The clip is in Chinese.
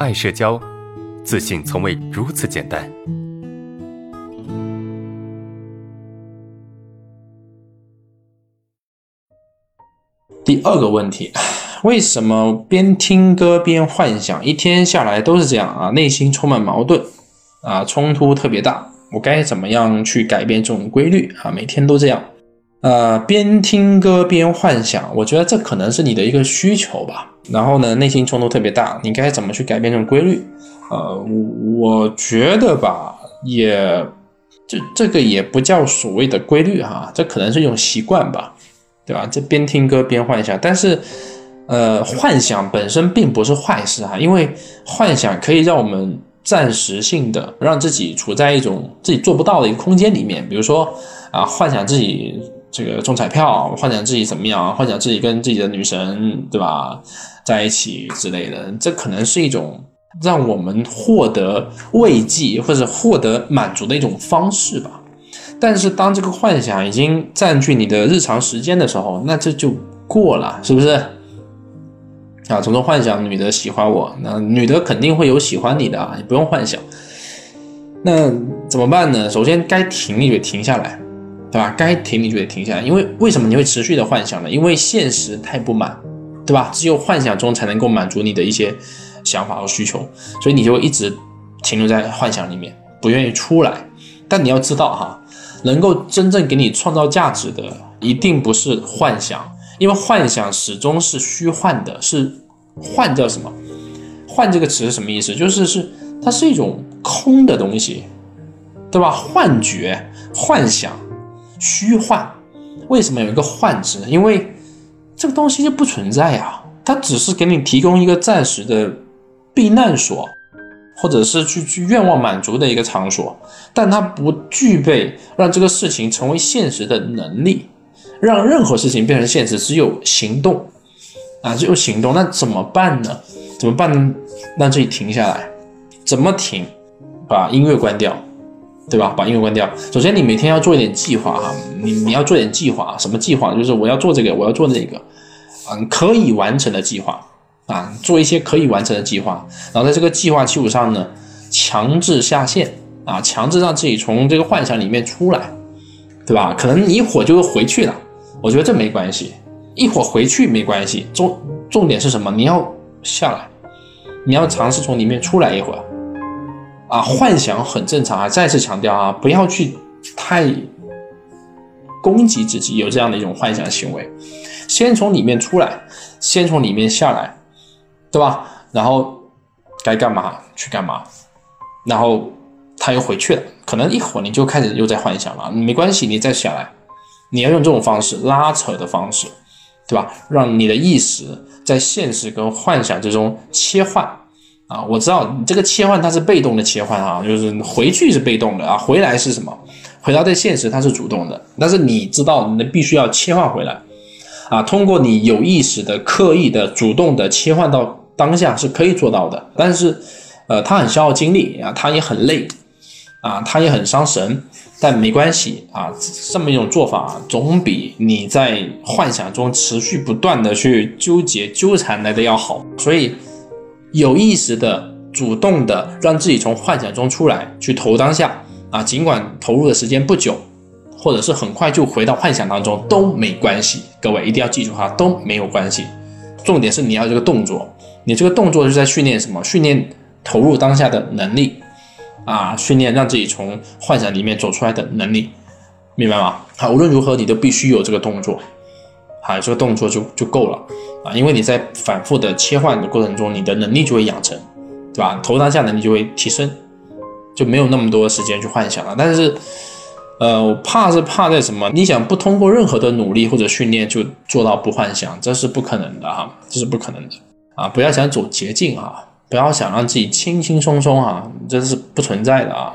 爱社交，自信从未如此简单。第二个问题，为什么边听歌边幻想，一天下来都是这样啊？内心充满矛盾啊，冲突特别大。我该怎么样去改变这种规律啊？每天都这样。呃，边听歌边幻想，我觉得这可能是你的一个需求吧。然后呢，内心冲突特别大，你该怎么去改变这种规律？呃，我我觉得吧，也这这个也不叫所谓的规律哈，这可能是一种习惯吧，对吧？这边听歌边幻想，但是呃，幻想本身并不是坏事哈，因为幻想可以让我们暂时性的让自己处在一种自己做不到的一个空间里面，比如说啊，幻想自己。这个中彩票，幻想自己怎么样？幻想自己跟自己的女神，对吧，在一起之类的，这可能是一种让我们获得慰藉或者获得满足的一种方式吧。但是当这个幻想已经占据你的日常时间的时候，那这就过了，是不是？啊，从中幻想女的喜欢我，那女的肯定会有喜欢你的啊，你不用幻想。那怎么办呢？首先该停你就停下来。对吧？该停你就得停下来，因为为什么你会持续的幻想呢？因为现实太不满，对吧？只有幻想中才能够满足你的一些想法和需求，所以你就一直停留在幻想里面，不愿意出来。但你要知道哈，能够真正给你创造价值的，一定不是幻想，因为幻想始终是虚幻的，是幻叫什么？幻这个词是什么意思？就是是它是一种空的东西，对吧？幻觉、幻想。虚幻，为什么有一个幻字？因为这个东西就不存在呀，它只是给你提供一个暂时的避难所，或者是去去愿望满足的一个场所，但它不具备让这个事情成为现实的能力，让任何事情变成现实，只有行动啊，只有行动。那怎么办呢？怎么办呢？让自己停下来，怎么停？把音乐关掉。对吧？把音乐关掉。首先，你每天要做一点计划哈，你你要做点计划。什么计划？就是我要做这个，我要做那个，嗯，可以完成的计划啊，做一些可以完成的计划。然后在这个计划基础上呢，强制下线啊，强制让自己从这个幻想里面出来，对吧？可能你一会儿就回去了，我觉得这没关系，一会儿回去没关系。重重点是什么？你要下来，你要尝试从里面出来一会儿。啊，幻想很正常啊！再次强调啊，不要去太攻击自己，有这样的一种幻想行为。先从里面出来，先从里面下来，对吧？然后该干嘛去干嘛，然后他又回去了。可能一会儿你就开始又在幻想了，没关系，你再下来，你要用这种方式拉扯的方式，对吧？让你的意识在现实跟幻想之中切换。啊，我知道你这个切换它是被动的切换啊，就是回去是被动的啊，回来是什么？回到这现实它是主动的，但是你知道你必须要切换回来啊，通过你有意识的、刻意的、主动的切换到当下是可以做到的，但是呃，它很消耗精力啊，它也很累啊，它也很伤神，但没关系啊，这么一种做法总比你在幻想中持续不断的去纠结纠缠来的要好，所以。有意识的、主动的让自己从幻想中出来，去投当下啊，尽管投入的时间不久，或者是很快就回到幻想当中都没关系。各位一定要记住哈，都没有关系。重点是你要这个动作，你这个动作是在训练什么？训练投入当下的能力啊，训练让自己从幻想里面走出来的能力，明白吗？好，无论如何你都必须有这个动作。好，这个动作就就够了啊，因为你在反复的切换的过程中，你的能力就会养成，对吧？投当下能力就会提升，就没有那么多时间去幻想了。但是，呃，我怕是怕在什么？你想不通过任何的努力或者训练就做到不幻想，这是不可能的哈，这是不可能的啊！不要想走捷径啊，不要想让自己轻轻松松啊，这是不存在的啊！